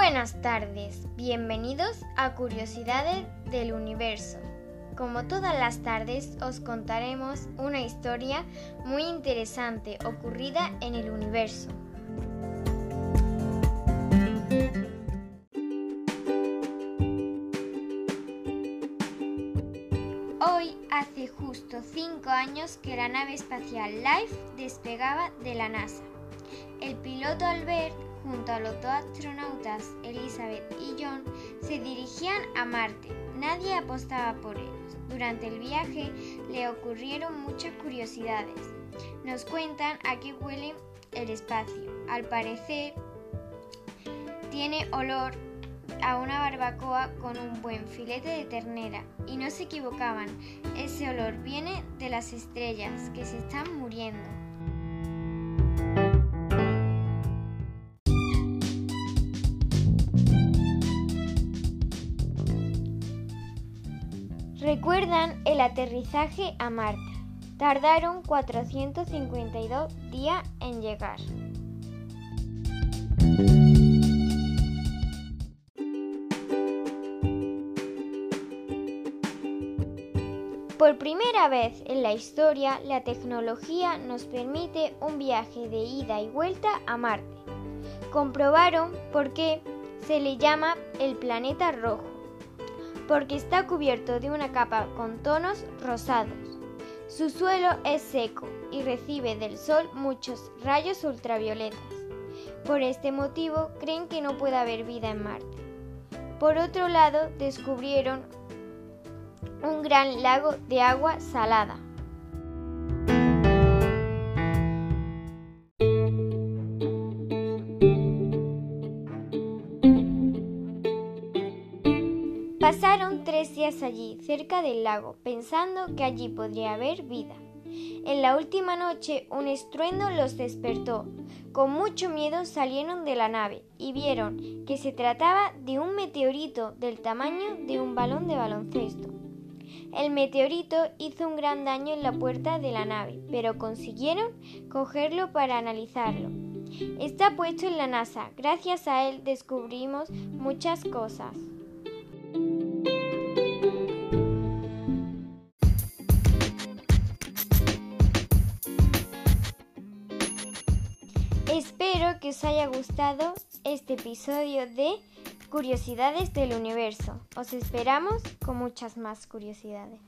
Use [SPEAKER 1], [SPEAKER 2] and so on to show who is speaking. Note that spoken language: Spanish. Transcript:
[SPEAKER 1] Buenas tardes, bienvenidos a Curiosidades del Universo. Como todas las tardes os contaremos una historia muy interesante ocurrida en el universo. Hoy hace justo 5 años que la nave espacial Life despegaba de la NASA. El piloto Albert junto a los dos astronautas Elizabeth y John se dirigían a Marte. Nadie apostaba por ellos. Durante el viaje le ocurrieron muchas curiosidades. Nos cuentan a qué huele el espacio. Al parecer tiene olor a una barbacoa con un buen filete de ternera. Y no se equivocaban, ese olor viene de las estrellas que se están muriendo. Recuerdan el aterrizaje a Marte. Tardaron 452 días en llegar. Por primera vez en la historia, la tecnología nos permite un viaje de ida y vuelta a Marte. Comprobaron por qué se le llama el planeta rojo, porque está cubierto de una capa con tonos rosados. Su suelo es seco y recibe del sol muchos rayos ultravioletas. Por este motivo creen que no puede haber vida en Marte. Por otro lado, descubrieron un gran lago de agua salada. Pasaron tres días allí, cerca del lago, pensando que allí podría haber vida. En la última noche un estruendo los despertó. Con mucho miedo salieron de la nave y vieron que se trataba de un meteorito del tamaño de un balón de baloncesto. El meteorito hizo un gran daño en la puerta de la nave, pero consiguieron cogerlo para analizarlo. Está puesto en la NASA. Gracias a él descubrimos muchas cosas. Espero que os haya gustado este episodio de Curiosidades del Universo. Os esperamos con muchas más curiosidades.